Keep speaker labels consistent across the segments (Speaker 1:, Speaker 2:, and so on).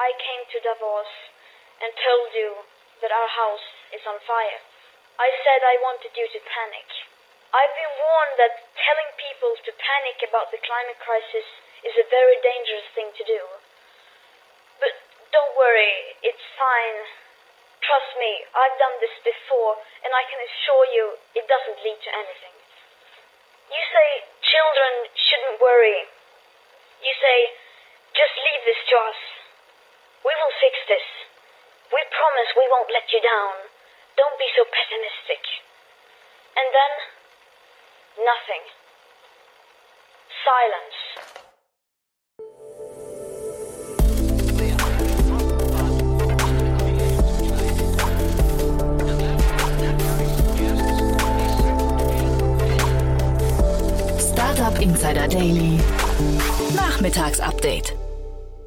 Speaker 1: I came to Davos and told you that our house is on fire. I said I wanted you to panic. I've been warned that telling people to panic about the climate crisis is a very dangerous thing to do. But don't worry, it's fine. Trust me, I've done this before, and I can assure you it doesn't lead to anything. You say children shouldn't worry. You say, just leave this to us. We will fix this. We promise we won't let you down. Don't be so pessimistic. And then, nothing. Silence.
Speaker 2: Startup Insider Daily. Nachmittagsupdate.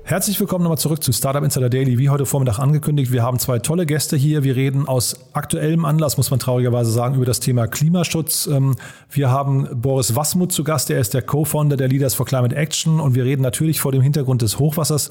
Speaker 3: Herzlich willkommen nochmal zurück zu Startup Insider Daily. Wie heute Vormittag angekündigt, wir haben zwei tolle Gäste hier. Wir reden aus aktuellem Anlass, muss man traurigerweise sagen, über das Thema Klimaschutz. Ähm, wir haben Boris Wasmuth zu Gast, er ist der Co-Founder der Leaders for Climate Action und wir reden natürlich vor dem Hintergrund des Hochwassers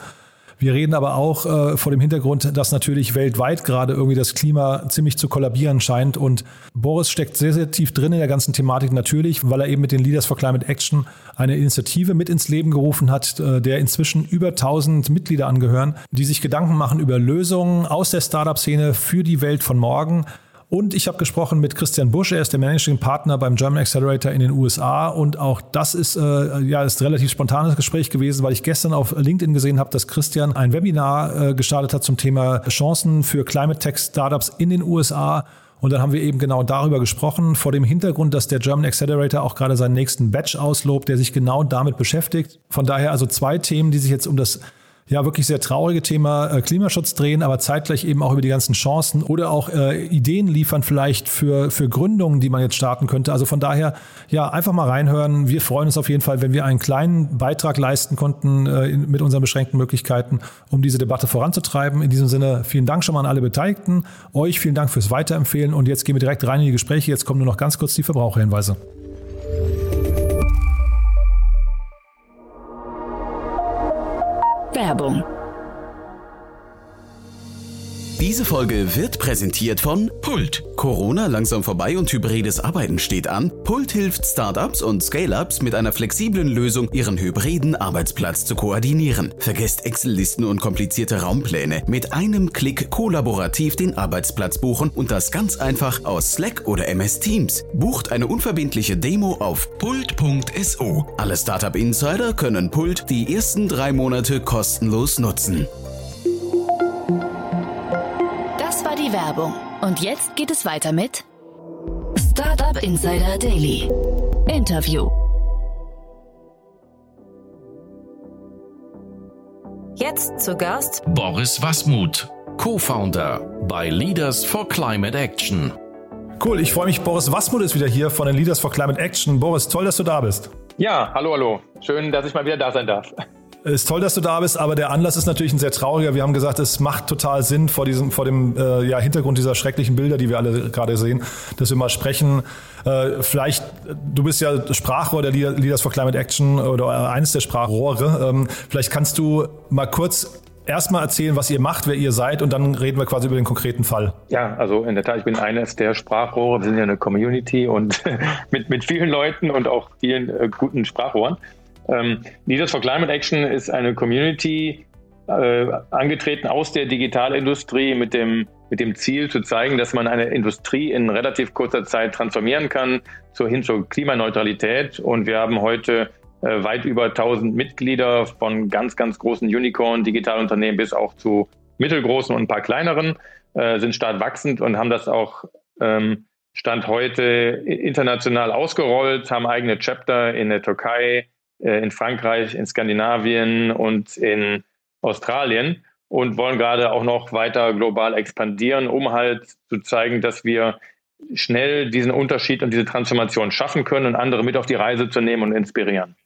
Speaker 3: wir reden aber auch äh, vor dem Hintergrund, dass natürlich weltweit gerade irgendwie das Klima ziemlich zu kollabieren scheint. Und Boris steckt sehr, sehr tief drin in der ganzen Thematik natürlich, weil er eben mit den Leaders for Climate Action eine Initiative mit ins Leben gerufen hat, äh, der inzwischen über 1000 Mitglieder angehören, die sich Gedanken machen über Lösungen aus der Startup-Szene für die Welt von morgen. Und ich habe gesprochen mit Christian Busch, er ist der Managing Partner beim German Accelerator in den USA. Und auch das ist äh, ja ist ein relativ spontanes Gespräch gewesen, weil ich gestern auf LinkedIn gesehen habe, dass Christian ein Webinar äh, gestartet hat zum Thema Chancen für Climate Tech Startups in den USA. Und dann haben wir eben genau darüber gesprochen, vor dem Hintergrund, dass der German Accelerator auch gerade seinen nächsten Batch auslobt, der sich genau damit beschäftigt. Von daher also zwei Themen, die sich jetzt um das ja wirklich sehr traurige Thema äh, Klimaschutz drehen, aber zeitgleich eben auch über die ganzen Chancen oder auch äh, Ideen liefern vielleicht für, für Gründungen, die man jetzt starten könnte. Also von daher, ja, einfach mal reinhören. Wir freuen uns auf jeden Fall, wenn wir einen kleinen Beitrag leisten konnten äh, mit unseren beschränkten Möglichkeiten, um diese Debatte voranzutreiben. In diesem Sinne, vielen Dank schon mal an alle Beteiligten. Euch vielen Dank fürs Weiterempfehlen und jetzt gehen wir direkt rein in die Gespräche. Jetzt kommen nur noch ganz kurz die Verbraucherhinweise.
Speaker 2: Werbung
Speaker 4: Diese Folge wird präsentiert von Pult. Corona langsam vorbei und hybrides Arbeiten steht an. Pult hilft Startups und Scale-ups mit einer flexiblen Lösung, ihren hybriden Arbeitsplatz zu koordinieren. Vergesst Excel-Listen und komplizierte Raumpläne. Mit einem Klick kollaborativ den Arbeitsplatz buchen und das ganz einfach aus Slack oder MS Teams. Bucht eine unverbindliche Demo auf pult.so. Alle Startup Insider können Pult die ersten drei Monate kostenlos nutzen.
Speaker 2: Die Werbung. Und jetzt geht es weiter mit Startup Insider Daily. Interview.
Speaker 5: Jetzt zu Gast
Speaker 6: Boris Wasmuth, Co-Founder bei Leaders for Climate Action.
Speaker 3: Cool, ich freue mich. Boris Wasmuth ist wieder hier von den Leaders for Climate Action. Boris, toll, dass du da bist.
Speaker 7: Ja, hallo, hallo. Schön, dass ich mal wieder da sein darf.
Speaker 3: Ist toll, dass du da bist, aber der Anlass ist natürlich ein sehr trauriger. Wir haben gesagt, es macht total Sinn vor diesem, vor dem äh, ja, Hintergrund dieser schrecklichen Bilder, die wir alle gerade sehen, dass wir mal sprechen. Äh, vielleicht, du bist ja Sprachrohr der Leaders for Climate Action oder eines der Sprachrohre. Ähm, vielleicht kannst du mal kurz erstmal erzählen, was ihr macht, wer ihr seid und dann reden wir quasi über den konkreten Fall.
Speaker 7: Ja, also in der Tat, ich bin eines der Sprachrohre. Wir sind ja eine Community und mit, mit vielen Leuten und auch vielen äh, guten Sprachrohren. Ähm, Leaders for Climate Action ist eine Community, äh, angetreten aus der Digitalindustrie mit dem, mit dem Ziel zu zeigen, dass man eine Industrie in relativ kurzer Zeit transformieren kann zur, hin zur Klimaneutralität. Und wir haben heute äh, weit über 1000 Mitglieder von ganz, ganz großen Unicorn-Digitalunternehmen bis auch zu mittelgroßen und ein paar kleineren, äh, sind stark wachsend und haben das auch ähm, Stand heute international ausgerollt, haben eigene Chapter in der Türkei, äh, in Frankreich, in Skandinavien und in Australien und wollen gerade auch noch weiter global expandieren, um halt zu zeigen, dass wir schnell diesen Unterschied und diese Transformation schaffen können und andere mit auf die Reise zu nehmen und inspirieren.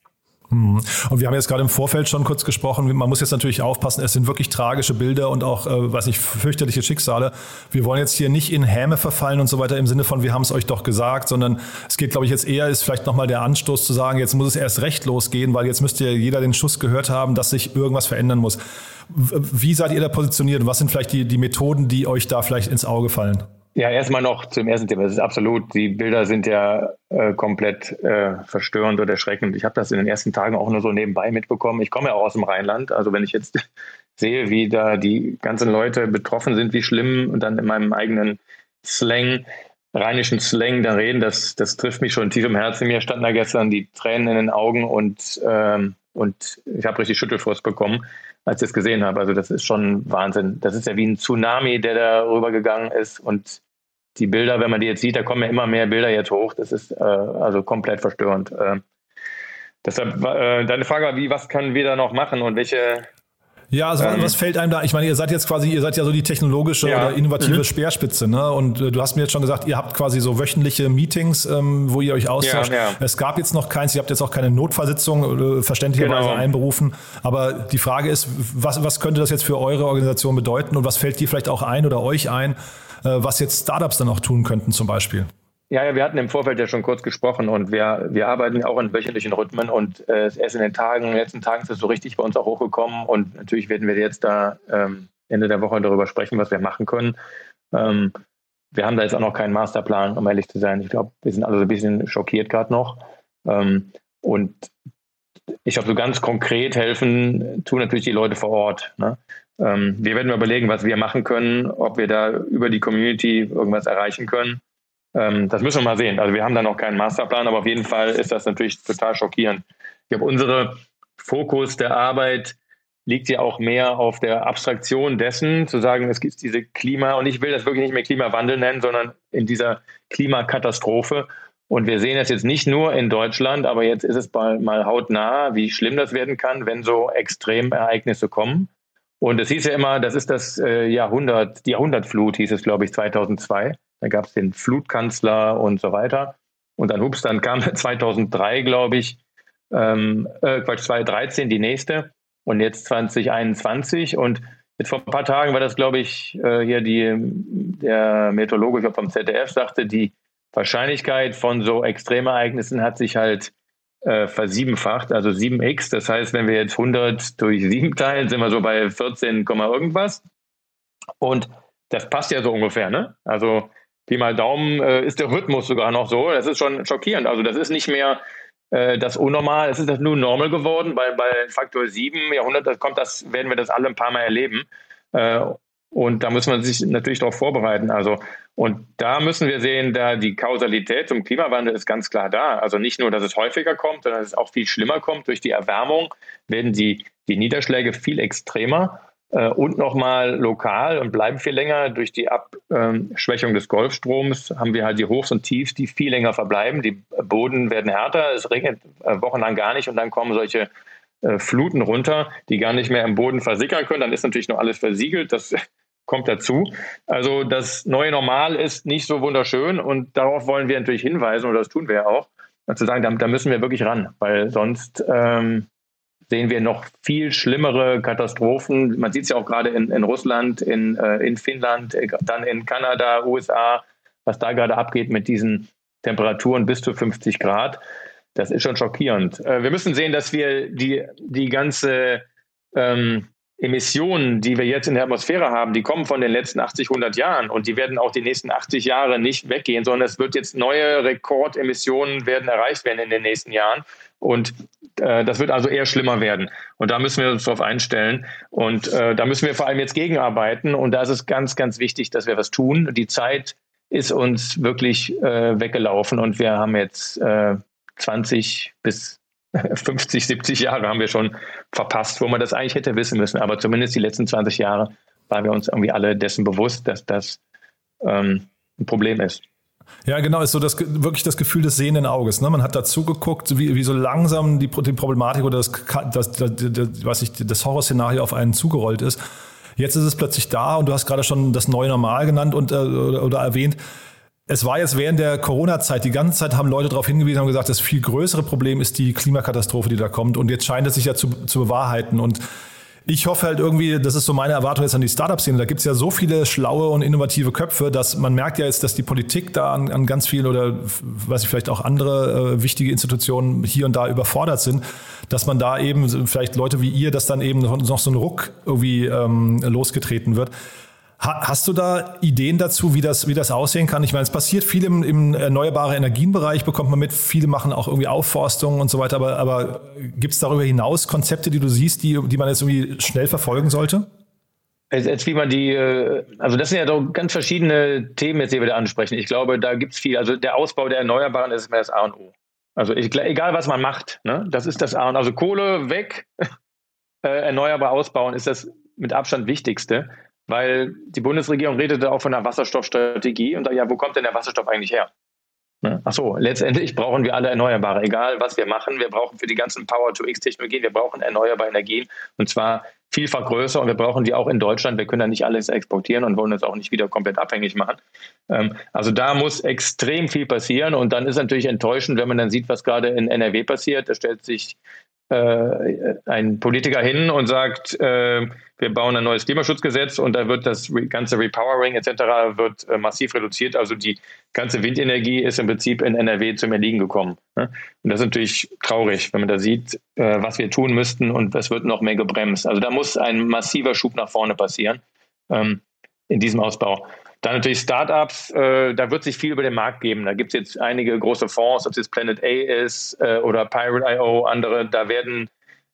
Speaker 3: Mhm. Und wir haben jetzt gerade im Vorfeld schon kurz gesprochen, man muss jetzt natürlich aufpassen, es sind wirklich tragische Bilder und auch, äh, weiß nicht, fürchterliche Schicksale. Wir wollen jetzt hier nicht in Häme verfallen und so weiter im Sinne von, wir haben es euch doch gesagt, sondern es geht, glaube ich, jetzt eher, ist vielleicht nochmal der Anstoß zu sagen, jetzt muss es erst recht losgehen, weil jetzt müsste ja jeder den Schuss gehört haben, dass sich irgendwas verändern muss. Wie seid ihr da positioniert was sind vielleicht die, die Methoden, die euch da vielleicht ins Auge fallen?
Speaker 7: Ja, erstmal noch zum ersten Thema. Das ist absolut, die Bilder sind ja äh, komplett äh, verstörend oder erschreckend. Ich habe das in den ersten Tagen auch nur so nebenbei mitbekommen. Ich komme ja auch aus dem Rheinland. Also wenn ich jetzt sehe, wie da die ganzen Leute betroffen sind, wie schlimm und dann in meinem eigenen Slang, rheinischen Slang da reden, das, das trifft mich schon tief im Herzen. Mir standen da gestern die Tränen in den Augen und, ähm, und ich habe richtig Schüttelfrost bekommen, als ich das gesehen habe. Also das ist schon Wahnsinn. Das ist ja wie ein Tsunami, der da rübergegangen ist und die Bilder, wenn man die jetzt sieht, da kommen ja immer mehr Bilder jetzt hoch. Das ist äh, also komplett verstörend. Äh, deshalb äh, deine Frage war, wie, was können wir da noch machen und welche
Speaker 3: ja, also ähm, was fällt einem da? Ich meine, ihr seid jetzt quasi, ihr seid ja so die technologische ja. oder innovative mhm. Speerspitze, ne? Und äh, du hast mir jetzt schon gesagt, ihr habt quasi so wöchentliche Meetings, ähm, wo ihr euch austauscht. Ja, ja. Es gab jetzt noch keins, ihr habt jetzt auch keine Notfallsitzung äh, verständlicherweise genau. einberufen. Aber die Frage ist, was, was könnte das jetzt für eure Organisation bedeuten und was fällt dir vielleicht auch ein oder euch ein, was jetzt Startups dann auch tun könnten zum Beispiel.
Speaker 7: Ja, ja, wir hatten im Vorfeld ja schon kurz gesprochen und wir, wir arbeiten auch in wöchentlichen Rhythmen und äh, erst in den Tagen, in den letzten Tagen ist es so richtig bei uns auch hochgekommen und natürlich werden wir jetzt da ähm, Ende der Woche darüber sprechen, was wir machen können. Ähm, wir haben da jetzt auch noch keinen Masterplan, um ehrlich zu sein. Ich glaube, wir sind alle so ein bisschen schockiert gerade noch. Ähm, und ich glaube, so ganz konkret helfen tun natürlich die Leute vor Ort. Ne? Ähm, wir werden überlegen, was wir machen können, ob wir da über die Community irgendwas erreichen können. Ähm, das müssen wir mal sehen. Also wir haben da noch keinen Masterplan, aber auf jeden Fall ist das natürlich total schockierend. Ich glaube, unser Fokus der Arbeit liegt ja auch mehr auf der Abstraktion dessen, zu sagen, es gibt diese Klima, und ich will das wirklich nicht mehr Klimawandel nennen, sondern in dieser Klimakatastrophe. Und wir sehen das jetzt nicht nur in Deutschland, aber jetzt ist es mal, mal hautnah, wie schlimm das werden kann, wenn so Extremereignisse kommen. Und es hieß ja immer, das ist das äh, Jahrhundert, die Jahrhundertflut hieß es, glaube ich, 2002. Da gab es den Flutkanzler und so weiter. Und dann, hups, dann kam 2003, glaube ich, ähm, äh, Quatsch, 2013 die nächste und jetzt 2021. Und jetzt vor ein paar Tagen war das, glaube ich, äh, hier die, der Meteorologe, ich glaube vom ZDF, sagte, die Wahrscheinlichkeit von so Extremereignissen hat sich halt äh, versiebenfacht, also 7x. Das heißt, wenn wir jetzt 100 durch 7 teilen, sind wir so bei 14, irgendwas. Und das passt ja so ungefähr, ne? Also Pi mal Daumen äh, ist der Rhythmus sogar noch so. Das ist schon schockierend. Also das ist nicht mehr äh, das Unnormal, es ist das nur normal geworden. Bei, bei Faktor 7 Jahrhundert, das kommt das, werden wir das alle ein paar Mal erleben. Äh, und da muss man sich natürlich darauf vorbereiten. Also, und da müssen wir sehen, da die Kausalität zum Klimawandel ist ganz klar da. Also nicht nur, dass es häufiger kommt, sondern dass es auch viel schlimmer kommt. Durch die Erwärmung werden die, die Niederschläge viel extremer äh, und nochmal lokal und bleiben viel länger. Durch die Abschwächung des Golfstroms haben wir halt die Hochs und Tiefs, die viel länger verbleiben. Die Boden werden härter, es regnet äh, wochenlang gar nicht und dann kommen solche äh, Fluten runter, die gar nicht mehr im Boden versickern können. Dann ist natürlich noch alles versiegelt. Das kommt dazu. Also das neue Normal ist nicht so wunderschön und darauf wollen wir natürlich hinweisen und das tun wir auch. zu sagen, da, da, müssen wir wirklich ran, weil sonst ähm, sehen wir noch viel schlimmere Katastrophen. Man sieht es ja auch gerade in, in Russland, in, äh, in Finnland, äh, dann in Kanada, USA, was da gerade abgeht mit diesen Temperaturen bis zu 50 Grad. Das ist schon schockierend. Äh, wir müssen sehen, dass wir die, die ganze ähm, Emissionen, die wir jetzt in der Atmosphäre haben, die kommen von den letzten 80, 100 Jahren. Und die werden auch die nächsten 80 Jahre nicht weggehen, sondern es wird jetzt neue Rekordemissionen werden erreicht werden in den nächsten Jahren. Und äh, das wird also eher schlimmer werden. Und da müssen wir uns darauf einstellen. Und äh, da müssen wir vor allem jetzt gegenarbeiten. Und da ist es ganz, ganz wichtig, dass wir was tun. Die Zeit ist uns wirklich äh, weggelaufen. Und wir haben jetzt 20 äh, bis 50, 70 Jahre haben wir schon verpasst, wo man das eigentlich hätte wissen müssen. Aber zumindest die letzten 20 Jahre waren wir uns irgendwie alle dessen bewusst, dass das ähm, ein Problem ist.
Speaker 3: Ja, genau, ist so das wirklich das Gefühl des sehenden Auges. Ne? Man hat dazu geguckt, wie, wie so langsam die, die Problematik oder das, das, das, das, das Horrorszenario auf einen zugerollt ist. Jetzt ist es plötzlich da und du hast gerade schon das neue Normal genannt und äh, oder, oder erwähnt es war jetzt während der Corona-Zeit, die ganze Zeit haben Leute darauf hingewiesen, haben gesagt, das viel größere Problem ist die Klimakatastrophe, die da kommt. Und jetzt scheint es sich ja zu, zu bewahrheiten. Und ich hoffe halt irgendwie, das ist so meine Erwartung jetzt an die Startup-Szene. Da gibt es ja so viele schlaue und innovative Köpfe, dass man merkt ja jetzt, dass die Politik da an, an ganz vielen oder weiß ich vielleicht auch andere äh, wichtige Institutionen hier und da überfordert sind, dass man da eben vielleicht Leute wie ihr, dass dann eben noch, noch so ein Ruck irgendwie ähm, losgetreten wird. Hast du da Ideen dazu, wie das, wie das aussehen kann? Ich meine, es passiert viel im, im erneuerbaren Energienbereich, bekommt man mit. Viele machen auch irgendwie Aufforstung und so weiter. Aber, aber gibt es darüber hinaus Konzepte, die du siehst, die, die man jetzt irgendwie schnell verfolgen sollte?
Speaker 7: Jetzt, jetzt wie man die, äh, also das sind ja doch ganz verschiedene Themen jetzt, die wir da ansprechen. Ich glaube, da gibt es viel. Also der Ausbau der Erneuerbaren ist immer das A und O. Also egal, was man macht, ne, das ist das A und O. Also Kohle weg, äh, erneuerbar ausbauen ist das mit Abstand Wichtigste weil die Bundesregierung redete auch von einer Wasserstoffstrategie und da, ja, wo kommt denn der Wasserstoff eigentlich her? Ne? Ach so, letztendlich brauchen wir alle Erneuerbare, egal was wir machen. Wir brauchen für die ganzen Power-to-X-Technologien, wir brauchen erneuerbare Energien und zwar vielfach größer und wir brauchen die auch in Deutschland. Wir können ja nicht alles exportieren und wollen uns auch nicht wieder komplett abhängig machen. Ähm, also da muss extrem viel passieren und dann ist natürlich enttäuschend, wenn man dann sieht, was gerade in NRW passiert. Da stellt sich äh, ein Politiker hin und sagt, äh, wir bauen ein neues Klimaschutzgesetz und da wird das ganze Repowering etc. wird äh, massiv reduziert. Also die ganze Windenergie ist im Prinzip in NRW zum Erliegen gekommen. Ne? Und das ist natürlich traurig, wenn man da sieht, äh, was wir tun müssten und es wird noch mehr gebremst. Also da muss ein massiver Schub nach vorne passieren ähm, in diesem Ausbau. Dann natürlich Startups, äh, da wird sich viel über den Markt geben. Da gibt es jetzt einige große Fonds, ob es jetzt Planet A ist äh, oder Pirate.io, andere, da werden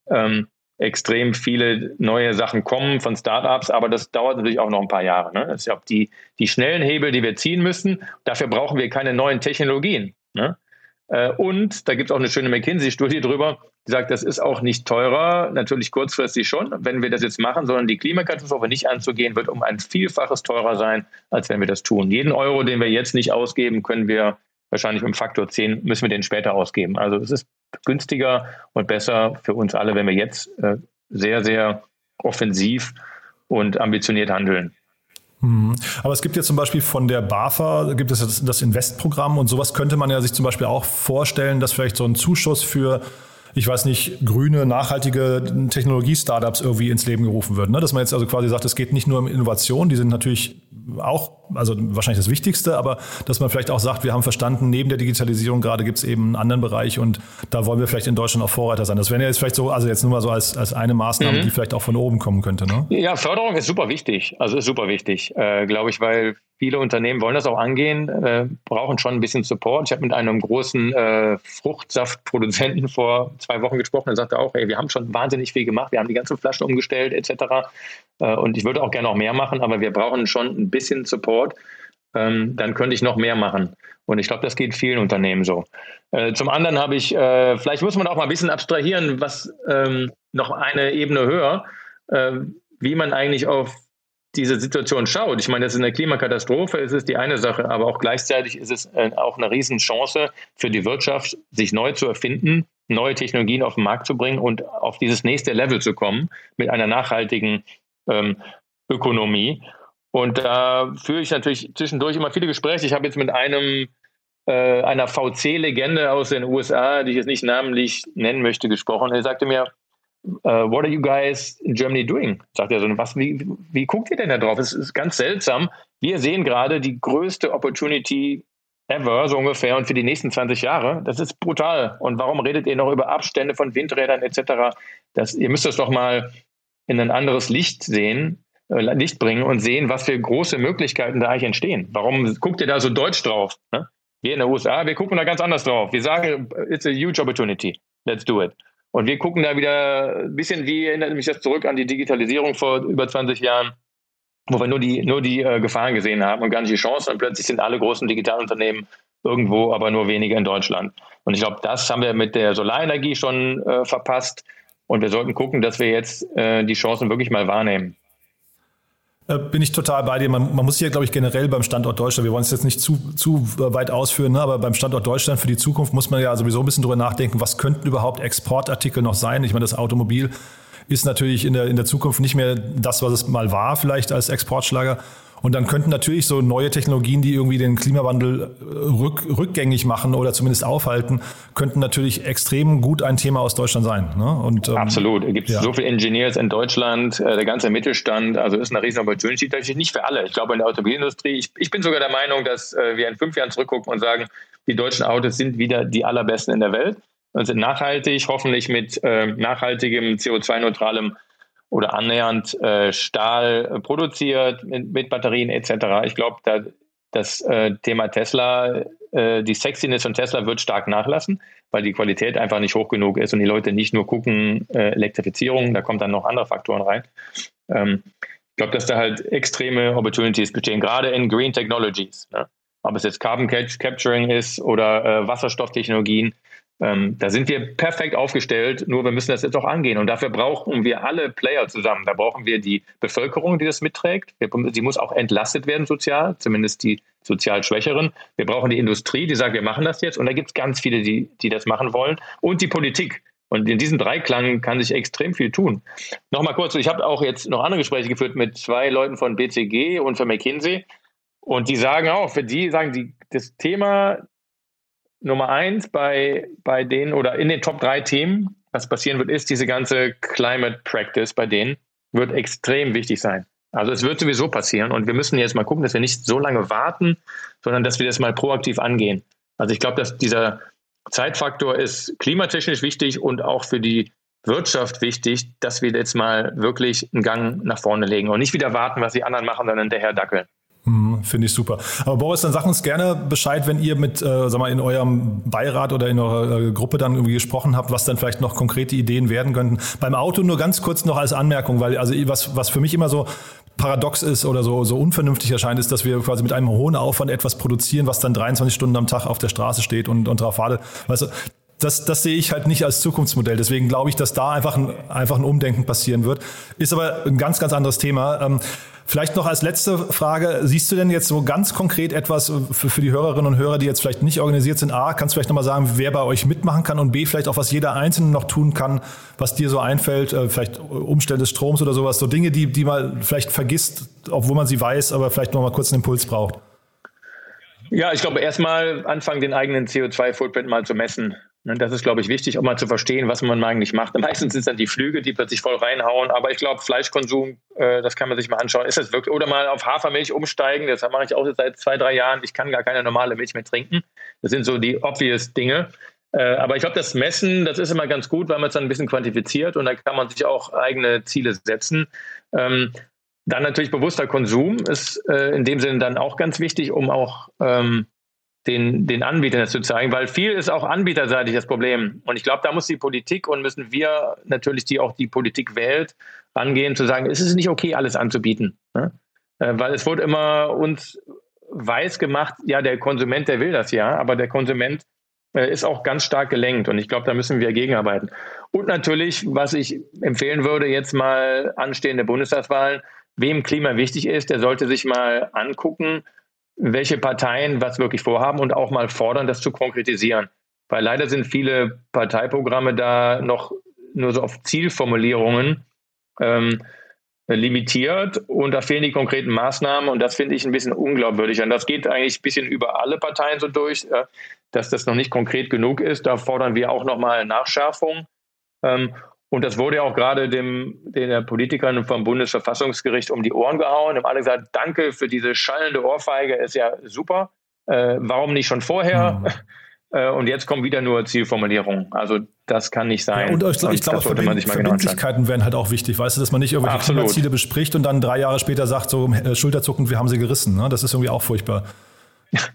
Speaker 7: ähm, extrem viele neue Sachen kommen von Startups, aber das dauert natürlich auch noch ein paar Jahre. Ne? Das ist ja auch die, die schnellen Hebel, die wir ziehen müssen. Dafür brauchen wir keine neuen Technologien. Ne? Äh, und da gibt es auch eine schöne McKinsey-Studie drüber, die sagt, das ist auch nicht teurer, natürlich kurzfristig schon, wenn wir das jetzt machen, sondern die Klimakatastrophe nicht anzugehen, wird um ein Vielfaches teurer sein, als wenn wir das tun. Jeden Euro, den wir jetzt nicht ausgeben, können wir wahrscheinlich um Faktor 10, müssen wir den später ausgeben. Also es ist günstiger und besser für uns alle, wenn wir jetzt äh, sehr, sehr offensiv und ambitioniert handeln.
Speaker 3: Mhm. Aber es gibt ja zum Beispiel von der BAFA, gibt es das Investprogramm und sowas könnte man ja sich zum Beispiel auch vorstellen, dass vielleicht so ein Zuschuss für ich weiß nicht, grüne, nachhaltige Technologie-Startups irgendwie ins Leben gerufen wird. Ne? Dass man jetzt also quasi sagt, es geht nicht nur um Innovation, die sind natürlich auch, also wahrscheinlich das Wichtigste, aber dass man vielleicht auch sagt, wir haben verstanden, neben der Digitalisierung gerade gibt es eben einen anderen Bereich und da wollen wir vielleicht in Deutschland auch Vorreiter sein. Das wäre ja jetzt vielleicht so, also jetzt nur mal so als, als eine Maßnahme, mhm. die vielleicht auch von oben kommen könnte. Ne?
Speaker 7: Ja, Förderung ist super wichtig. Also ist super wichtig, äh, glaube ich, weil viele Unternehmen wollen das auch angehen, äh, brauchen schon ein bisschen Support. Ich habe mit einem großen äh, Fruchtsaftproduzenten vor zwei Wochen gesprochen, der sagte auch, ey, wir haben schon wahnsinnig viel gemacht, wir haben die ganzen Flaschen umgestellt etc. Äh, und ich würde auch gerne noch mehr machen, aber wir brauchen schon ein bisschen Support. Ähm, dann könnte ich noch mehr machen. Und ich glaube, das geht vielen Unternehmen so. Äh, zum anderen habe ich, äh, vielleicht muss man auch mal ein bisschen abstrahieren, was ähm, noch eine Ebene höher, äh, wie man eigentlich auf diese Situation schaut. Ich meine, das ist eine Klimakatastrophe, es ist die eine Sache, aber auch gleichzeitig ist es äh, auch eine Riesenchance für die Wirtschaft, sich neu zu erfinden, neue Technologien auf den Markt zu bringen und auf dieses nächste Level zu kommen mit einer nachhaltigen ähm, Ökonomie. Und da führe ich natürlich zwischendurch immer viele Gespräche. Ich habe jetzt mit einem äh, einer VC-Legende aus den USA, die ich jetzt nicht namentlich nennen möchte, gesprochen. Er sagte mir, uh, what are you guys in Germany doing? Sagt er so, was, wie, wie guckt ihr denn da drauf? Es ist ganz seltsam. Wir sehen gerade die größte Opportunity ever, so ungefähr, und für die nächsten 20 Jahre. Das ist brutal. Und warum redet ihr noch über Abstände von Windrädern etc.? Das, ihr müsst das doch mal in ein anderes Licht sehen, äh, Licht bringen und sehen, was für große Möglichkeiten da eigentlich entstehen. Warum guckt ihr da so deutsch drauf? Ne? Wir in den USA, wir gucken da ganz anders drauf. Wir sagen, it's a huge opportunity. Let's do it. Und wir gucken da wieder ein bisschen, wie erinnert mich das zurück an die Digitalisierung vor über 20 Jahren, wo wir nur die, nur die äh, Gefahren gesehen haben und gar nicht die Chancen. Und plötzlich sind alle großen Digitalunternehmen irgendwo, aber nur wenige in Deutschland. Und ich glaube, das haben wir mit der Solarenergie schon äh, verpasst. Und wir sollten gucken, dass wir jetzt äh, die Chancen wirklich mal wahrnehmen.
Speaker 3: Äh, bin ich total bei dir. Man, man muss hier, glaube ich, generell beim Standort Deutschland, wir wollen es jetzt nicht zu, zu weit ausführen, ne, aber beim Standort Deutschland für die Zukunft muss man ja sowieso ein bisschen drüber nachdenken, was könnten überhaupt Exportartikel noch sein? Ich meine, das Automobil ist natürlich in der, in der Zukunft nicht mehr das, was es mal war, vielleicht als Exportschlager. Und dann könnten natürlich so neue Technologien, die irgendwie den Klimawandel äh, rück, rückgängig machen oder zumindest aufhalten, könnten natürlich extrem gut ein Thema aus Deutschland sein. Ne?
Speaker 7: Und, ähm, Absolut. Es gibt ja. so viele Engineers in Deutschland, äh, der ganze Mittelstand, also ist eine riesen Opportunity, nicht für alle. Ich glaube in der Automobilindustrie, ich, ich bin sogar der Meinung, dass äh, wir in fünf Jahren zurückgucken und sagen, die deutschen Autos sind wieder die allerbesten in der Welt und sind nachhaltig, hoffentlich mit äh, nachhaltigem, CO2-neutralem oder annähernd äh, Stahl produziert mit, mit Batterien etc. Ich glaube, da, das äh, Thema Tesla, äh, die Sexiness von Tesla wird stark nachlassen, weil die Qualität einfach nicht hoch genug ist und die Leute nicht nur gucken, äh, Elektrifizierung, da kommt dann noch andere Faktoren rein. Ähm, ich glaube, dass da halt extreme Opportunities bestehen, gerade in Green Technologies. Ne? Ob es jetzt Carbon Capturing ist oder äh, Wasserstofftechnologien, ähm, da sind wir perfekt aufgestellt, nur wir müssen das jetzt auch angehen. Und dafür brauchen wir alle Player zusammen. Da brauchen wir die Bevölkerung, die das mitträgt. Sie muss auch entlastet werden sozial, zumindest die sozial Schwächeren. Wir brauchen die Industrie, die sagt, wir machen das jetzt. Und da gibt es ganz viele, die, die das machen wollen. Und die Politik. Und in diesem Dreiklang kann sich extrem viel tun. Nochmal kurz, ich habe auch jetzt noch andere Gespräche geführt mit zwei Leuten von BCG und von McKinsey. Und die sagen auch, für die sagen die, das Thema Nummer eins bei, bei denen oder in den Top drei Themen, was passieren wird, ist diese ganze Climate Practice bei denen wird extrem wichtig sein. Also es wird sowieso passieren und wir müssen jetzt mal gucken, dass wir nicht so lange warten, sondern dass wir das mal proaktiv angehen. Also ich glaube, dass dieser Zeitfaktor ist klimatechnisch wichtig und auch für die Wirtschaft wichtig, dass wir jetzt mal wirklich einen Gang nach vorne legen und nicht wieder warten, was die anderen machen, sondern hinterher dackeln.
Speaker 3: Finde ich super. Aber Boris, dann sag uns gerne Bescheid, wenn ihr mit, äh, sag mal, in eurem Beirat oder in eurer äh, Gruppe dann irgendwie gesprochen habt, was dann vielleicht noch konkrete Ideen werden könnten. Beim Auto nur ganz kurz noch als Anmerkung, weil also was, was für mich immer so paradox ist oder so, so unvernünftig erscheint, ist, dass wir quasi mit einem hohen Aufwand etwas produzieren, was dann 23 Stunden am Tag auf der Straße steht und, und drauf wartet. Weißt du, das, das sehe ich halt nicht als Zukunftsmodell. Deswegen glaube ich, dass da einfach ein, einfach ein Umdenken passieren wird. Ist aber ein ganz, ganz anderes Thema. Ähm, Vielleicht noch als letzte Frage, siehst du denn jetzt so ganz konkret etwas für, für die Hörerinnen und Hörer, die jetzt vielleicht nicht organisiert sind? A, kannst du vielleicht nochmal sagen, wer bei euch mitmachen kann und B, vielleicht auch was jeder Einzelne noch tun kann, was dir so einfällt, äh, vielleicht Umstellen des Stroms oder sowas, so Dinge, die, die man vielleicht vergisst, obwohl man sie weiß, aber vielleicht nochmal kurz einen Impuls braucht.
Speaker 7: Ja, ich glaube, erstmal anfangen, den eigenen CO2-Footprint mal zu messen. Ne, das ist, glaube ich, wichtig, um mal zu verstehen, was man eigentlich macht. Meistens sind es dann die Flüge, die plötzlich voll reinhauen. Aber ich glaube, Fleischkonsum, äh, das kann man sich mal anschauen. Ist das wirklich, oder mal auf Hafermilch umsteigen. Das mache ich auch seit zwei, drei Jahren. Ich kann gar keine normale Milch mehr trinken. Das sind so die obvious Dinge. Äh, aber ich glaube, das Messen, das ist immer ganz gut, weil man es dann ein bisschen quantifiziert und da kann man sich auch eigene Ziele setzen. Ähm, dann natürlich bewusster Konsum ist äh, in dem Sinne dann auch ganz wichtig, um auch ähm, den, den Anbietern das zu zeigen, weil viel ist auch anbieterseitig das Problem. Und ich glaube, da muss die Politik und müssen wir natürlich, die auch die Politik wählt, angehen, zu sagen, ist es nicht okay, alles anzubieten. Ne? Äh, weil es wurde immer uns weiß gemacht, ja, der Konsument, der will das ja, aber der Konsument äh, ist auch ganz stark gelenkt und ich glaube, da müssen wir gegenarbeiten. Und natürlich, was ich empfehlen würde, jetzt mal anstehende Bundestagswahlen, wem Klima wichtig ist, der sollte sich mal angucken, welche Parteien was wirklich vorhaben und auch mal fordern, das zu konkretisieren. Weil leider sind viele Parteiprogramme da noch nur so auf Zielformulierungen ähm, limitiert und da fehlen die konkreten Maßnahmen und das finde ich ein bisschen unglaubwürdig. Und das geht eigentlich ein bisschen über alle Parteien so durch, äh, dass das noch nicht konkret genug ist. Da fordern wir auch nochmal Nachschärfung. Ähm, und das wurde ja auch gerade dem, den Politikern vom Bundesverfassungsgericht um die Ohren gehauen. Haben alle gesagt, danke für diese schallende Ohrfeige, ist ja super. Äh, warum nicht schon vorher? Mhm. Äh, und jetzt kommen wieder nur Zielformulierungen. Also das kann nicht sein.
Speaker 3: Ja, und ich, ich glaube, Verbind Verbindlichkeiten wären halt auch wichtig. Weißt du, dass man nicht irgendwelche Klimaziele bespricht und dann drei Jahre später sagt, so äh, schulterzuckend, wir haben sie gerissen. Ne? Das ist irgendwie auch furchtbar.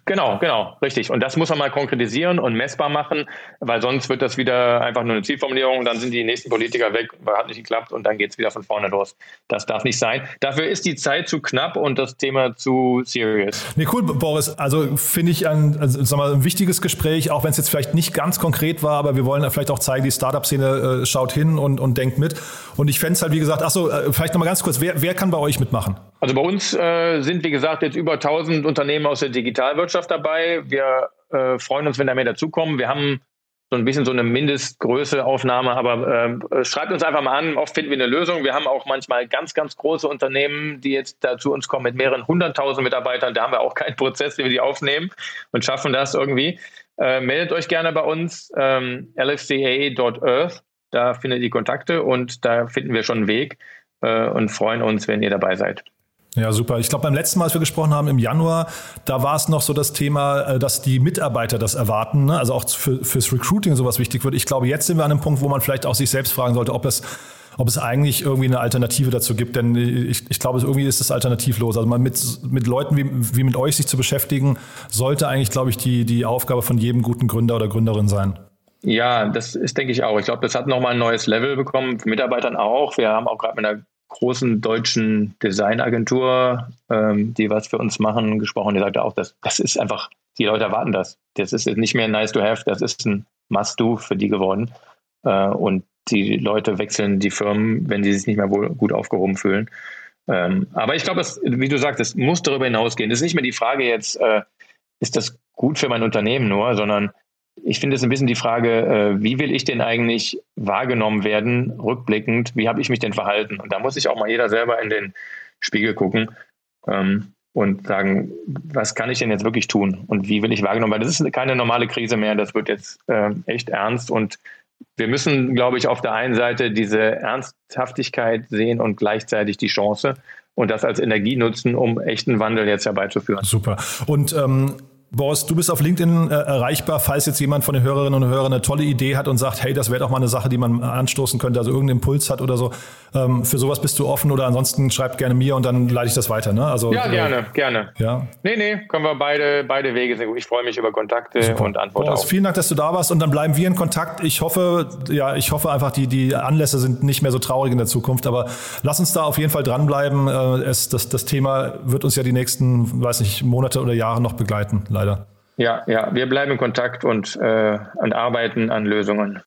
Speaker 7: Genau, genau, richtig. Und das muss man mal konkretisieren und messbar machen, weil sonst wird das wieder einfach nur eine Zielformulierung und dann sind die nächsten Politiker weg, hat nicht geklappt und dann geht es wieder von vorne los. Das darf nicht sein. Dafür ist die Zeit zu knapp und das Thema zu serious.
Speaker 3: Nee, cool, Boris. Also finde ich ein, also, sag mal, ein wichtiges Gespräch, auch wenn es jetzt vielleicht nicht ganz konkret war, aber wir wollen vielleicht auch zeigen, die Startup-Szene äh, schaut hin und, und denkt mit. Und ich fände es halt, wie gesagt, achso, äh, vielleicht nochmal ganz kurz, wer, wer kann bei euch mitmachen?
Speaker 7: Also bei uns äh, sind, wie gesagt, jetzt über 1000 Unternehmen aus der Digitalwirtschaft dabei. Wir äh, freuen uns, wenn da mehr dazukommen. Wir haben so ein bisschen so eine Mindestgröße Aufnahme, aber äh, schreibt uns einfach mal an, oft finden wir eine Lösung. Wir haben auch manchmal ganz, ganz große Unternehmen, die jetzt da zu uns kommen mit mehreren hunderttausend Mitarbeitern. Da haben wir auch keinen Prozess, den wir die aufnehmen und schaffen das irgendwie. Äh, meldet euch gerne bei uns, ähm, lfca.earth, da findet ihr Kontakte und da finden wir schon einen Weg äh, und freuen uns, wenn ihr dabei seid.
Speaker 3: Ja, super. Ich glaube, beim letzten Mal, als wir gesprochen haben im Januar, da war es noch so das Thema, äh, dass die Mitarbeiter das erwarten, ne? also auch für, fürs Recruiting sowas wichtig wird. Ich glaube, jetzt sind wir an einem Punkt, wo man vielleicht auch sich selbst fragen sollte, ob es ob es eigentlich irgendwie eine Alternative dazu gibt, denn ich, ich glaube, irgendwie ist es alternativlos. Also mal mit, mit Leuten wie, wie mit euch sich zu beschäftigen, sollte eigentlich, glaube ich, die, die Aufgabe von jedem guten Gründer oder Gründerin sein.
Speaker 7: Ja, das ist, denke ich auch. Ich glaube, das hat nochmal ein neues Level bekommen, Mitarbeitern auch. Wir haben auch gerade mit einer großen deutschen Designagentur, ähm, die was für uns machen, gesprochen. Die sagte auch, dass das ist einfach, die Leute erwarten das. Das ist nicht mehr nice to have, das ist ein Must-Do für die geworden. Äh, und die Leute wechseln die Firmen, wenn sie sich nicht mehr wohl gut aufgehoben fühlen. Ähm, aber ich glaube, wie du sagst, es muss darüber hinausgehen. Es ist nicht mehr die Frage jetzt, äh, ist das gut für mein Unternehmen nur, sondern ich finde es ein bisschen die Frage, äh, wie will ich denn eigentlich wahrgenommen werden, rückblickend, wie habe ich mich denn verhalten? Und da muss sich auch mal jeder selber in den Spiegel gucken ähm, und sagen, was kann ich denn jetzt wirklich tun und wie will ich wahrgenommen werden? Das ist keine normale Krise mehr, das wird jetzt äh, echt ernst und wir müssen, glaube ich, auf der einen Seite diese Ernsthaftigkeit sehen und gleichzeitig die Chance und das als Energie nutzen, um echten Wandel jetzt herbeizuführen.
Speaker 3: Super. Und ähm Boris, du bist auf LinkedIn äh, erreichbar, falls jetzt jemand von den Hörerinnen und Hörern eine tolle Idee hat und sagt, hey, das wäre doch mal eine Sache, die man anstoßen könnte, also irgendeinen Impuls hat oder so. Ähm, für sowas bist du offen oder ansonsten schreibt gerne mir und dann leite ich das weiter. Ne?
Speaker 7: Also, ja, gerne, äh, gerne. Ja. Nee, nee, können wir beide, beide Wege sehr gut. Ich freue mich über Kontakte Super. und Antworten. Boris,
Speaker 3: auch. vielen Dank, dass du da warst und dann bleiben wir in Kontakt. Ich hoffe, ja, ich hoffe einfach, die, die Anlässe sind nicht mehr so traurig in der Zukunft, aber lass uns da auf jeden Fall dranbleiben. Äh, es, das, das Thema wird uns ja die nächsten, weiß nicht, Monate oder Jahre noch begleiten, leider.
Speaker 7: Ja, ja, wir bleiben in Kontakt und, äh, und arbeiten an Lösungen.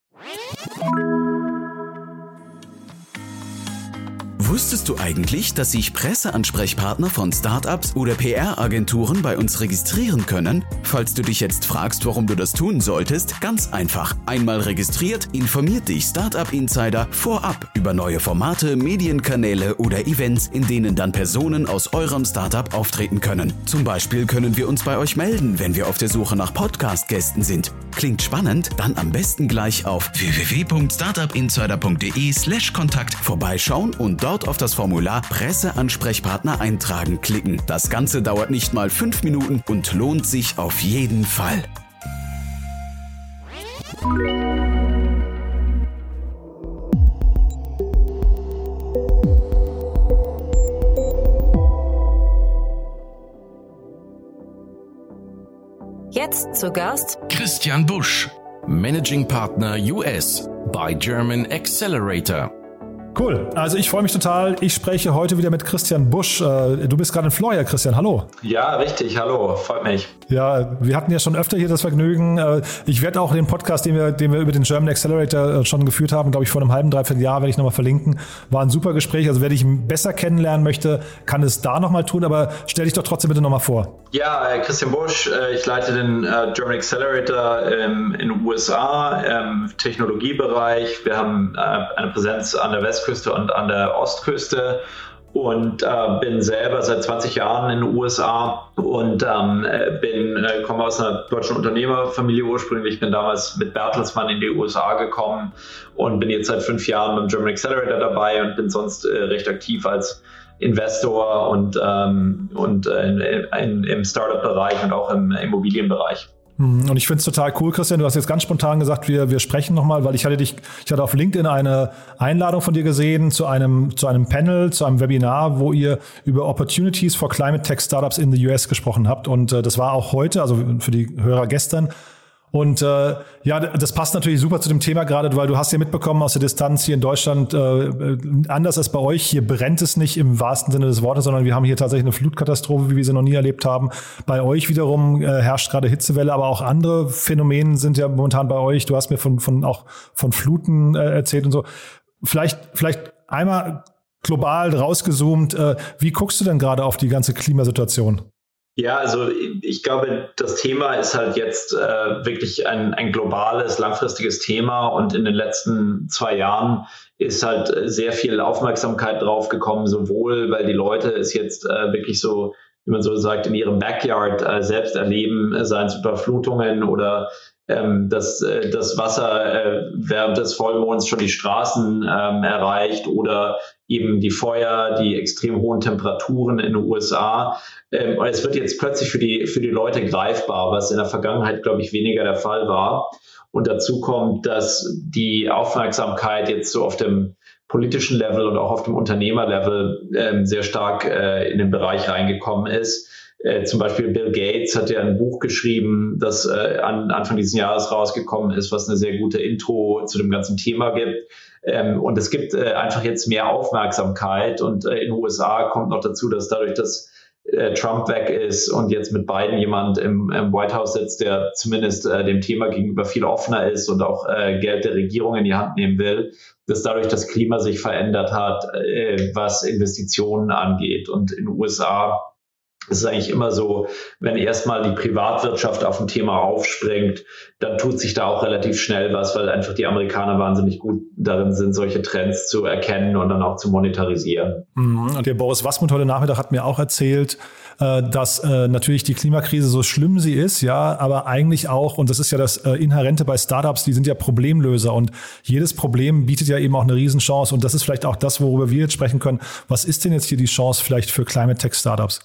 Speaker 4: Wusstest du eigentlich, dass sich Presseansprechpartner von Startups oder PR-Agenturen bei uns registrieren können? Falls du dich jetzt fragst, warum du das tun solltest, ganz einfach. Einmal registriert, informiert dich Startup Insider vorab über neue Formate, Medienkanäle oder Events, in denen dann Personen aus eurem Startup auftreten können. Zum Beispiel können wir uns bei euch melden, wenn wir auf der Suche nach Podcast-Gästen sind. Klingt spannend? Dann am besten gleich auf www.startupinsider.de/slash Kontakt vorbeischauen und dort auf das Formular Presseansprechpartner eintragen klicken. Das Ganze dauert nicht mal fünf Minuten und lohnt sich auf jeden Fall.
Speaker 5: Jetzt zu Gast
Speaker 6: Christian Busch, Managing Partner US bei German Accelerator.
Speaker 3: Cool. Also ich freue mich total. Ich spreche heute wieder mit Christian Busch. Äh, du bist gerade in Florida, Christian. Hallo.
Speaker 8: Ja, richtig. Hallo. Freut mich.
Speaker 3: Ja, wir hatten ja schon öfter hier das Vergnügen. Äh, ich werde auch den Podcast, den wir, den wir über den German Accelerator äh, schon geführt haben, glaube ich, vor einem halben, dreiviertel Jahr, werde ich nochmal verlinken. War ein super Gespräch. Also wer dich besser kennenlernen möchte, kann es da nochmal tun. Aber stell dich doch trotzdem bitte nochmal vor.
Speaker 8: Ja, Christian Busch. Ich leite den German Accelerator ähm, in den USA im Technologiebereich. Wir haben eine Präsenz an der West Westküste und an der Ostküste und äh, bin selber seit 20 Jahren in den USA und ähm, bin äh, komme aus einer deutschen Unternehmerfamilie ursprünglich. Bin damals mit Bertelsmann in die USA gekommen und bin jetzt seit fünf Jahren beim German Accelerator dabei und bin sonst äh, recht aktiv als Investor und, ähm, und äh, in, in, im Startup-Bereich und auch im Immobilienbereich.
Speaker 3: Mhm. Und ich finde es total cool, Christian. Du hast jetzt ganz spontan gesagt, wir, wir sprechen nochmal, weil ich hatte dich, ich hatte auf LinkedIn eine Einladung von dir gesehen zu einem, zu einem Panel, zu einem Webinar, wo ihr über Opportunities for Climate Tech Startups in the US gesprochen habt. Und äh, das war auch heute, also für die Hörer gestern. Und äh, ja, das passt natürlich super zu dem Thema gerade, weil du hast ja mitbekommen aus der Distanz hier in Deutschland, äh, anders als bei euch, hier brennt es nicht im wahrsten Sinne des Wortes, sondern wir haben hier tatsächlich eine Flutkatastrophe, wie wir sie noch nie erlebt haben. Bei euch wiederum äh, herrscht gerade Hitzewelle, aber auch andere Phänomene sind ja momentan bei euch. Du hast mir von, von auch von Fluten äh, erzählt und so. Vielleicht, vielleicht einmal global rausgezoomt, äh, wie guckst du denn gerade auf die ganze Klimasituation?
Speaker 8: Ja, also ich glaube, das Thema ist halt jetzt äh, wirklich ein, ein globales, langfristiges Thema. Und in den letzten zwei Jahren ist halt sehr viel Aufmerksamkeit drauf gekommen, sowohl weil die Leute es jetzt äh, wirklich so, wie man so sagt, in ihrem Backyard äh, selbst erleben, äh, seien es Überflutungen oder ähm, dass äh, das Wasser äh, während des Vollmonds schon die Straßen ähm, erreicht oder eben die Feuer, die extrem hohen Temperaturen in den USA. Ähm, es wird jetzt plötzlich für die, für die Leute greifbar, was in der Vergangenheit, glaube ich, weniger der Fall war. Und dazu kommt, dass die Aufmerksamkeit jetzt so auf dem politischen Level und auch auf dem Unternehmerlevel ähm, sehr stark äh, in den Bereich reingekommen ist. Äh, zum Beispiel Bill Gates hat ja ein Buch geschrieben, das äh, an Anfang dieses Jahres rausgekommen ist, was eine sehr gute Intro zu dem ganzen Thema gibt. Ähm, und es gibt äh, einfach jetzt mehr Aufmerksamkeit. Und äh, in den USA kommt noch dazu, dass dadurch, dass äh, Trump weg ist und jetzt mit Biden jemand im, im White House sitzt, der zumindest dem Thema gegenüber viel offener ist und auch Geld der Regierung in die Hand nehmen will, dass dadurch das Klima sich verändert hat, was Investitionen angeht. Und in den USA es ist eigentlich immer so, wenn erstmal die Privatwirtschaft auf ein Thema aufspringt, dann tut sich da auch relativ schnell was, weil einfach die Amerikaner wahnsinnig gut darin sind, solche Trends zu erkennen und dann auch zu monetarisieren.
Speaker 3: Mhm. Und der Boris Wassmund heute Nachmittag hat mir auch erzählt, äh, dass äh, natürlich die Klimakrise so schlimm sie ist, ja, aber eigentlich auch, und das ist ja das äh, Inhärente bei Startups, die sind ja Problemlöser und jedes Problem bietet ja eben auch eine Riesenchance und das ist vielleicht auch das, worüber wir jetzt sprechen können. Was ist denn jetzt hier die Chance vielleicht für Climate Tech Startups?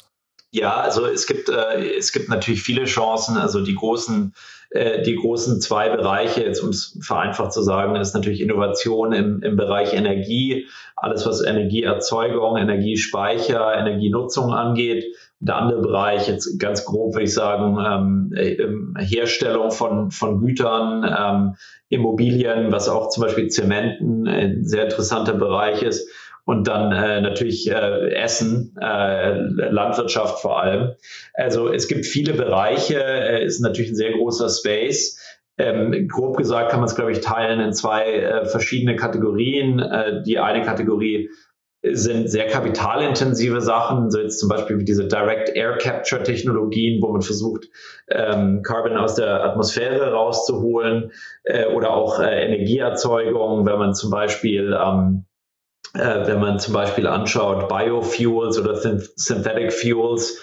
Speaker 8: Ja, also es gibt, äh, es gibt natürlich viele Chancen. Also die großen, äh, die großen zwei Bereiche, jetzt um es vereinfacht zu sagen, ist natürlich Innovation im, im Bereich Energie, alles was Energieerzeugung, Energiespeicher, Energienutzung angeht. Der andere Bereich, jetzt ganz grob würde ich sagen, ähm, äh, Herstellung von, von Gütern, ähm, Immobilien, was auch zum Beispiel Zementen ein sehr interessanter Bereich ist und dann äh, natürlich äh, Essen, äh, Landwirtschaft vor allem. Also es gibt viele Bereiche, äh, ist natürlich ein sehr großer Space. Ähm, grob gesagt kann man es, glaube ich, teilen in zwei äh, verschiedene Kategorien. Äh, die eine Kategorie sind sehr kapitalintensive Sachen, so jetzt zum Beispiel wie diese Direct Air Capture Technologien, wo man versucht, ähm, Carbon aus der Atmosphäre rauszuholen äh, oder auch äh, Energieerzeugung, wenn man zum Beispiel ähm, äh, wenn man zum Beispiel anschaut, Biofuels oder Synthetic Fuels,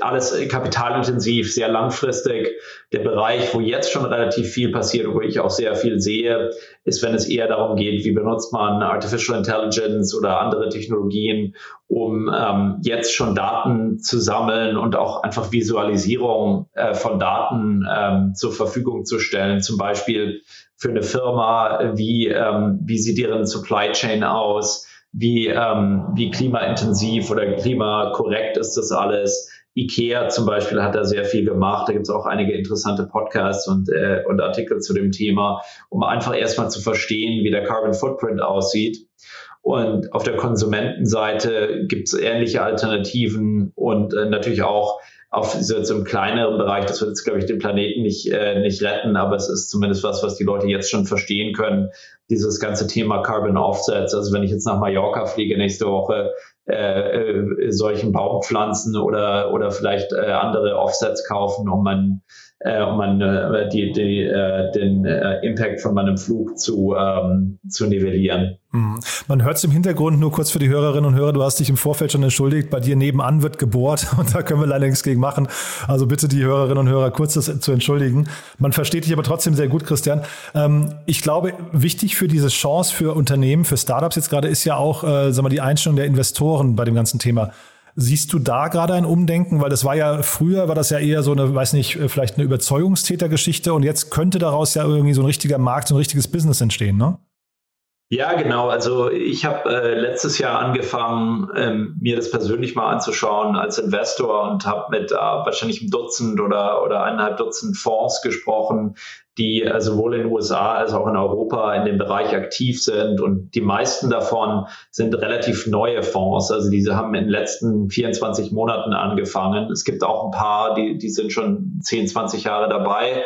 Speaker 8: alles kapitalintensiv, sehr langfristig. Der Bereich, wo jetzt schon relativ viel passiert wo ich auch sehr viel sehe, ist, wenn es eher darum geht, wie benutzt man Artificial Intelligence oder andere Technologien, um ähm, jetzt schon Daten zu sammeln und auch einfach Visualisierung äh, von Daten ähm, zur Verfügung zu stellen. Zum Beispiel für eine Firma, wie, ähm, wie sieht deren Supply Chain aus, wie, ähm, wie klimaintensiv oder klimakorrekt ist das alles. IKEA zum Beispiel hat da sehr viel gemacht. Da gibt es auch einige interessante Podcasts und, äh, und Artikel zu dem Thema, um einfach erstmal zu verstehen, wie der Carbon Footprint aussieht. Und auf der Konsumentenseite gibt es ähnliche Alternativen und äh, natürlich auch auf so, einem kleineren Bereich, das wird jetzt, glaube ich, den Planeten nicht, äh, nicht retten, aber es ist zumindest was, was die Leute jetzt schon verstehen können, dieses ganze Thema Carbon Offsets. Also wenn ich jetzt nach Mallorca fliege nächste Woche, äh, äh, solchen Baumpflanzen oder, oder vielleicht äh, andere Offsets kaufen, um mein äh, um man, äh, die, die, äh, den äh, Impact von meinem Flug zu, ähm, zu nivellieren.
Speaker 3: Mhm. Man hört es im Hintergrund nur kurz für die Hörerinnen und Hörer. Du hast dich im Vorfeld schon entschuldigt. Bei dir nebenan wird gebohrt und da können wir leider nichts gegen machen. Also bitte die Hörerinnen und Hörer kurz das zu entschuldigen. Man versteht dich aber trotzdem sehr gut, Christian. Ähm, ich glaube, wichtig für diese Chance für Unternehmen, für Startups jetzt gerade ist ja auch, äh, sagen wir, die Einstellung der Investoren bei dem ganzen Thema. Siehst du da gerade ein Umdenken? Weil das war ja früher, war das ja eher so eine, weiß nicht, vielleicht eine Überzeugungstätergeschichte und jetzt könnte daraus ja irgendwie so ein richtiger Markt, so ein richtiges Business entstehen, ne?
Speaker 8: Ja, genau. Also ich habe äh, letztes Jahr angefangen, ähm, mir das persönlich mal anzuschauen als Investor und habe mit äh, wahrscheinlich einem Dutzend oder, oder eineinhalb Dutzend Fonds gesprochen, die äh, sowohl in den USA als auch in Europa in dem Bereich aktiv sind. Und die meisten davon sind relativ neue Fonds. Also diese haben in den letzten 24 Monaten angefangen. Es gibt auch ein paar, die, die sind schon 10, 20 Jahre dabei.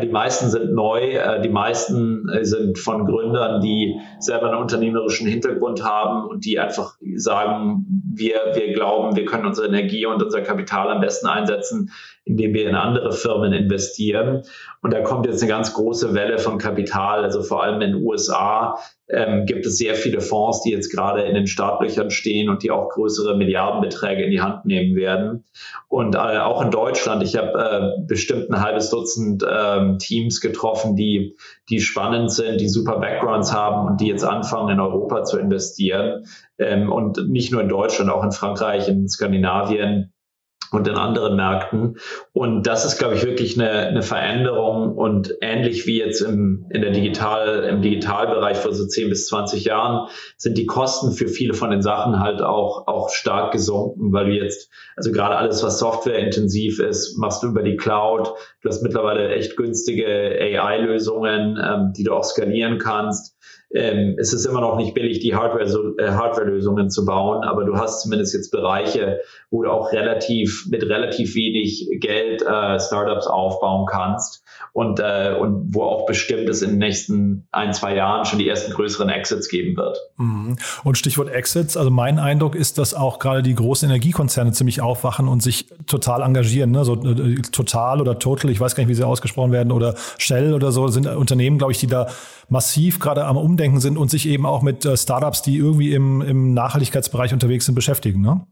Speaker 8: Die meisten sind neu, äh, die meisten äh, sind von Gründern, die selber einen unternehmerischen Hintergrund haben und die einfach sagen, wir, wir glauben, wir können unsere Energie und unser Kapital am besten einsetzen, indem wir in andere Firmen investieren. Und da kommt jetzt eine ganz große Welle von Kapital. Also vor allem in den USA ähm, gibt es sehr viele Fonds, die jetzt gerade in den Startlöchern stehen und die auch größere Milliardenbeträge in die Hand nehmen werden. Und äh, auch in Deutschland, ich habe äh, bestimmt ein halbes Dutzend ähm, Teams getroffen, die, die spannend sind, die super Backgrounds haben und die jetzt anfangen, in Europa zu investieren. Ähm, und nicht nur in Deutschland, auch in Frankreich, in Skandinavien und in anderen Märkten. Und das ist, glaube ich, wirklich eine, eine Veränderung und ähnlich wie jetzt im, in der Digital, im Digitalbereich vor so 10 bis 20 Jahren sind die Kosten für viele von den Sachen halt auch, auch stark gesunken, weil du jetzt, also gerade alles, was softwareintensiv ist, machst du über die Cloud. Du hast mittlerweile echt günstige AI-Lösungen, ähm, die du auch skalieren kannst ähm, es ist immer noch nicht billig, die Hardware, äh, Hardware-Lösungen zu bauen, aber du hast zumindest jetzt Bereiche, wo du auch relativ mit relativ wenig Geld äh, Startups aufbauen kannst und, äh, und wo auch bestimmt es in den nächsten ein, zwei Jahren schon die ersten größeren Exits geben wird.
Speaker 3: Mhm. Und Stichwort Exits, also mein Eindruck ist, dass auch gerade die großen Energiekonzerne ziemlich aufwachen und sich total engagieren. Ne? So äh, Total oder Total, ich weiß gar nicht, wie sie ausgesprochen werden, oder Shell oder so, sind Unternehmen, glaube ich, die da massiv gerade am Umdenken sind und sich eben auch mit äh, Startups, die irgendwie im, im Nachhaltigkeitsbereich unterwegs sind, beschäftigen. Ne?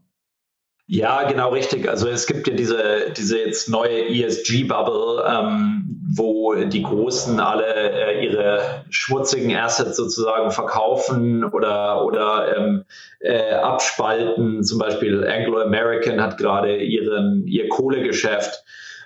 Speaker 8: Ja, genau richtig. Also es gibt ja diese, diese jetzt neue ESG-Bubble, ähm, wo die Großen alle äh, ihre schmutzigen Assets sozusagen verkaufen oder, oder ähm, äh, abspalten. Zum Beispiel Anglo American hat gerade ihr Kohlegeschäft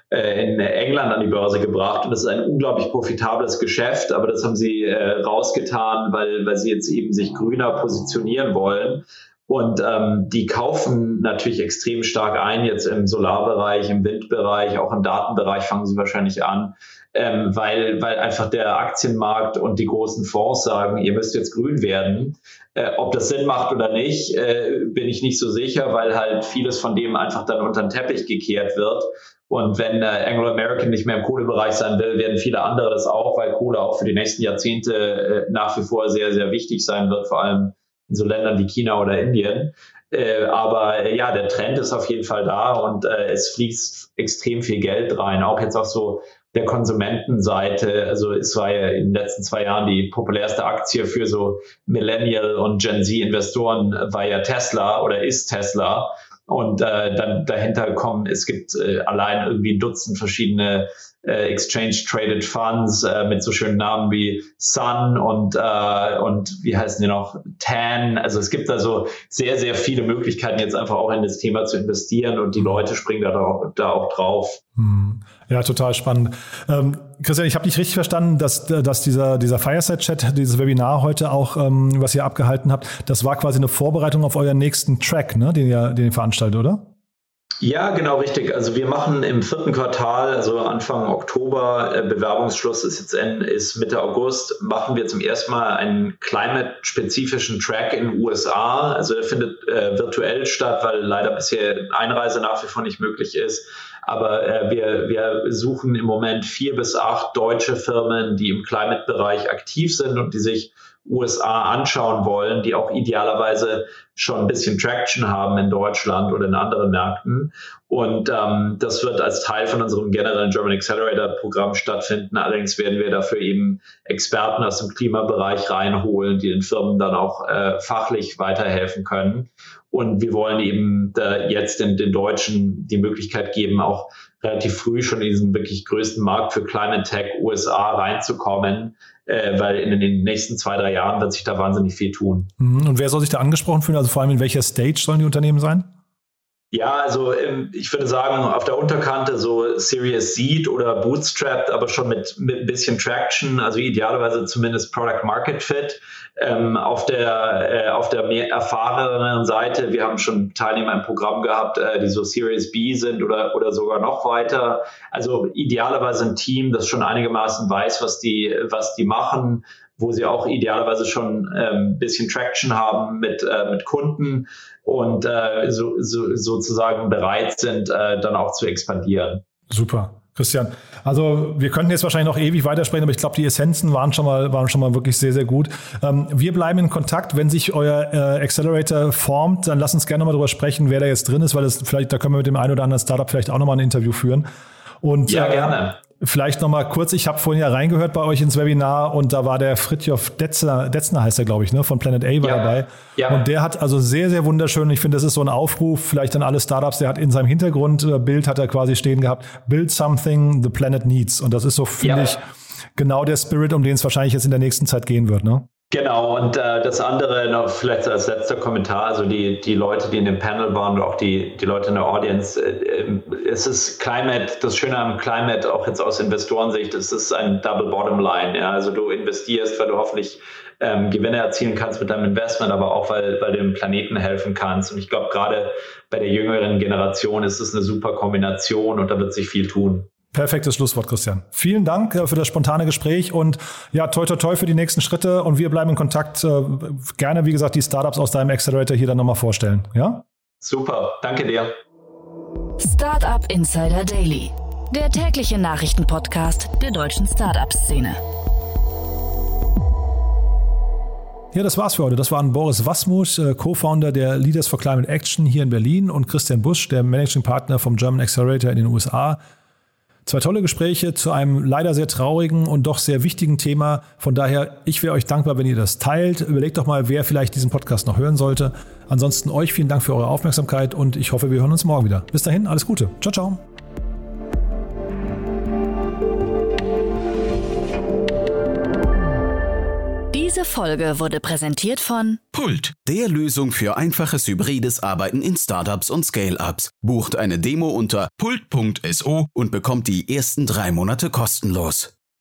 Speaker 8: in England an die Börse gebracht und das ist ein unglaublich profitables Geschäft, aber das haben sie äh, rausgetan, weil, weil sie jetzt eben sich grüner positionieren wollen. Und ähm, die kaufen natürlich extrem stark ein, jetzt im Solarbereich, im Windbereich, auch im Datenbereich fangen sie wahrscheinlich an, ähm, weil, weil einfach der Aktienmarkt und die großen Fonds sagen, ihr müsst jetzt grün werden. Äh, ob das Sinn macht oder nicht, äh, bin ich nicht so sicher, weil halt vieles von dem einfach dann unter den Teppich gekehrt wird. Und wenn äh, Anglo American nicht mehr im Kohlebereich sein will, werden viele andere das auch, weil Kohle auch für die nächsten Jahrzehnte äh, nach wie vor sehr, sehr wichtig sein wird, vor allem in so Ländern wie China oder Indien. Äh, aber äh, ja, der Trend ist auf jeden Fall da und äh, es fließt extrem viel Geld rein. Auch jetzt auf so der Konsumentenseite. Also es war ja in den letzten zwei Jahren die populärste Aktie für so Millennial und Gen Z Investoren war ja Tesla oder ist Tesla. Und äh, dann dahinter kommen, es gibt äh, allein irgendwie ein Dutzend verschiedene äh, Exchange-Traded Funds äh, mit so schönen Namen wie Sun und, äh, und wie heißen die noch, TAN. Also es gibt da so sehr, sehr viele Möglichkeiten, jetzt einfach auch in das Thema zu investieren und die Leute springen da, da auch drauf.
Speaker 3: Hm. Ja, total spannend. Ähm, Christian, ich habe dich richtig verstanden, dass, dass dieser, dieser Fireside-Chat, dieses Webinar heute auch, ähm, was ihr abgehalten habt, das war quasi eine Vorbereitung auf euren nächsten Track, ne, den ihr, den ihr veranstaltet, oder?
Speaker 8: Ja, genau richtig. Also wir machen im vierten Quartal, also Anfang Oktober, äh, Bewerbungsschluss ist jetzt in, ist Mitte August, machen wir zum ersten Mal einen climate-spezifischen Track in den USA. Also der findet äh, virtuell statt, weil leider bisher Einreise nach wie vor nicht möglich ist. Aber äh, wir, wir suchen im Moment vier bis acht deutsche Firmen, die im Climate-Bereich aktiv sind und die sich USA anschauen wollen, die auch idealerweise schon ein bisschen Traction haben in Deutschland oder in anderen Märkten. Und ähm, das wird als Teil von unserem generellen German Accelerator Programm stattfinden. Allerdings werden wir dafür eben Experten aus dem Klimabereich reinholen, die den Firmen dann auch äh, fachlich weiterhelfen können. Und wir wollen eben äh, jetzt den, den Deutschen die Möglichkeit geben, auch relativ früh schon in diesen wirklich größten Markt für Climate Tech USA reinzukommen, äh, weil in den nächsten zwei, drei Jahren wird sich da wahnsinnig viel tun.
Speaker 3: Mhm. Und wer soll sich da angesprochen fühlen? Also vor allem in welcher Stage sollen die Unternehmen sein?
Speaker 8: Ja, also ähm, ich würde sagen, auf der Unterkante so Serious Seed oder Bootstrapped, aber schon mit, mit ein bisschen Traction, also idealerweise zumindest Product Market Fit. Ähm, auf der, äh, auf der mehr erfahrenen Seite, wir haben schon Teilnehmer im Programm gehabt, äh, die so Series B sind oder, oder sogar noch weiter. Also idealerweise ein Team, das schon einigermaßen weiß, was die, was die machen, wo sie auch idealerweise schon ein ähm, bisschen Traction haben mit, äh, mit Kunden und äh, so, so, sozusagen bereit sind, äh, dann auch zu expandieren.
Speaker 3: Super. Christian, also wir könnten jetzt wahrscheinlich noch ewig weitersprechen, aber ich glaube, die Essenzen waren schon mal, waren schon mal wirklich sehr, sehr gut. Ähm, wir bleiben in Kontakt. Wenn sich euer äh, Accelerator formt, dann lasst uns gerne mal darüber sprechen, wer da jetzt drin ist, weil es vielleicht, da können wir mit dem einen oder anderen Startup vielleicht auch nochmal ein Interview führen. Und,
Speaker 8: ja, gerne.
Speaker 3: Vielleicht noch mal kurz, ich habe vorhin ja reingehört bei euch ins Webinar und da war der Fritjof Detzner, Detzner heißt er, glaube ich, ne, von Planet A war ja. dabei. Ja. Und der hat also sehr, sehr wunderschön, ich finde, das ist so ein Aufruf, vielleicht an alle Startups, der hat in seinem Hintergrundbild, hat er quasi stehen gehabt, build something the planet needs. Und das ist so, finde ja. ich, genau der Spirit, um den es wahrscheinlich jetzt in der nächsten Zeit gehen wird, ne?
Speaker 8: Genau, und äh, das andere noch vielleicht als letzter Kommentar, also die, die Leute, die in dem Panel waren und auch die, die Leute in der Audience, äh, äh, es ist Climate, das Schöne am Climate, auch jetzt aus Investorensicht, es ist ein Double Bottom Line. Ja? Also du investierst, weil du hoffentlich ähm, Gewinne erzielen kannst mit deinem Investment, aber auch weil, weil du dem Planeten helfen kannst. Und ich glaube, gerade bei der jüngeren Generation ist es eine super Kombination und da wird sich viel tun.
Speaker 3: Perfektes Schlusswort, Christian. Vielen Dank äh, für das spontane Gespräch und ja, toi toi toi für die nächsten Schritte und wir bleiben in Kontakt. Äh, gerne, wie gesagt, die Startups aus deinem Accelerator hier dann nochmal vorstellen. Ja?
Speaker 8: Super, danke dir.
Speaker 2: Startup Insider Daily, der tägliche Nachrichtenpodcast der deutschen Startup-Szene.
Speaker 3: Ja, das war's für heute. Das waren Boris Wasmus, äh, Co-Founder der Leaders for Climate Action hier in Berlin und Christian Busch, der Managing Partner vom German Accelerator in den USA. Zwei tolle Gespräche zu einem leider sehr traurigen und doch sehr wichtigen Thema. Von daher, ich wäre euch dankbar, wenn ihr das teilt. Überlegt doch mal, wer vielleicht diesen Podcast noch hören sollte. Ansonsten euch vielen Dank für eure Aufmerksamkeit und ich hoffe, wir hören uns morgen wieder. Bis dahin, alles Gute. Ciao, ciao.
Speaker 2: Diese Folge wurde präsentiert von
Speaker 4: Pult, der Lösung für einfaches hybrides Arbeiten in Startups und Scale-Ups. Bucht eine Demo unter pult.so und bekommt die ersten drei Monate kostenlos.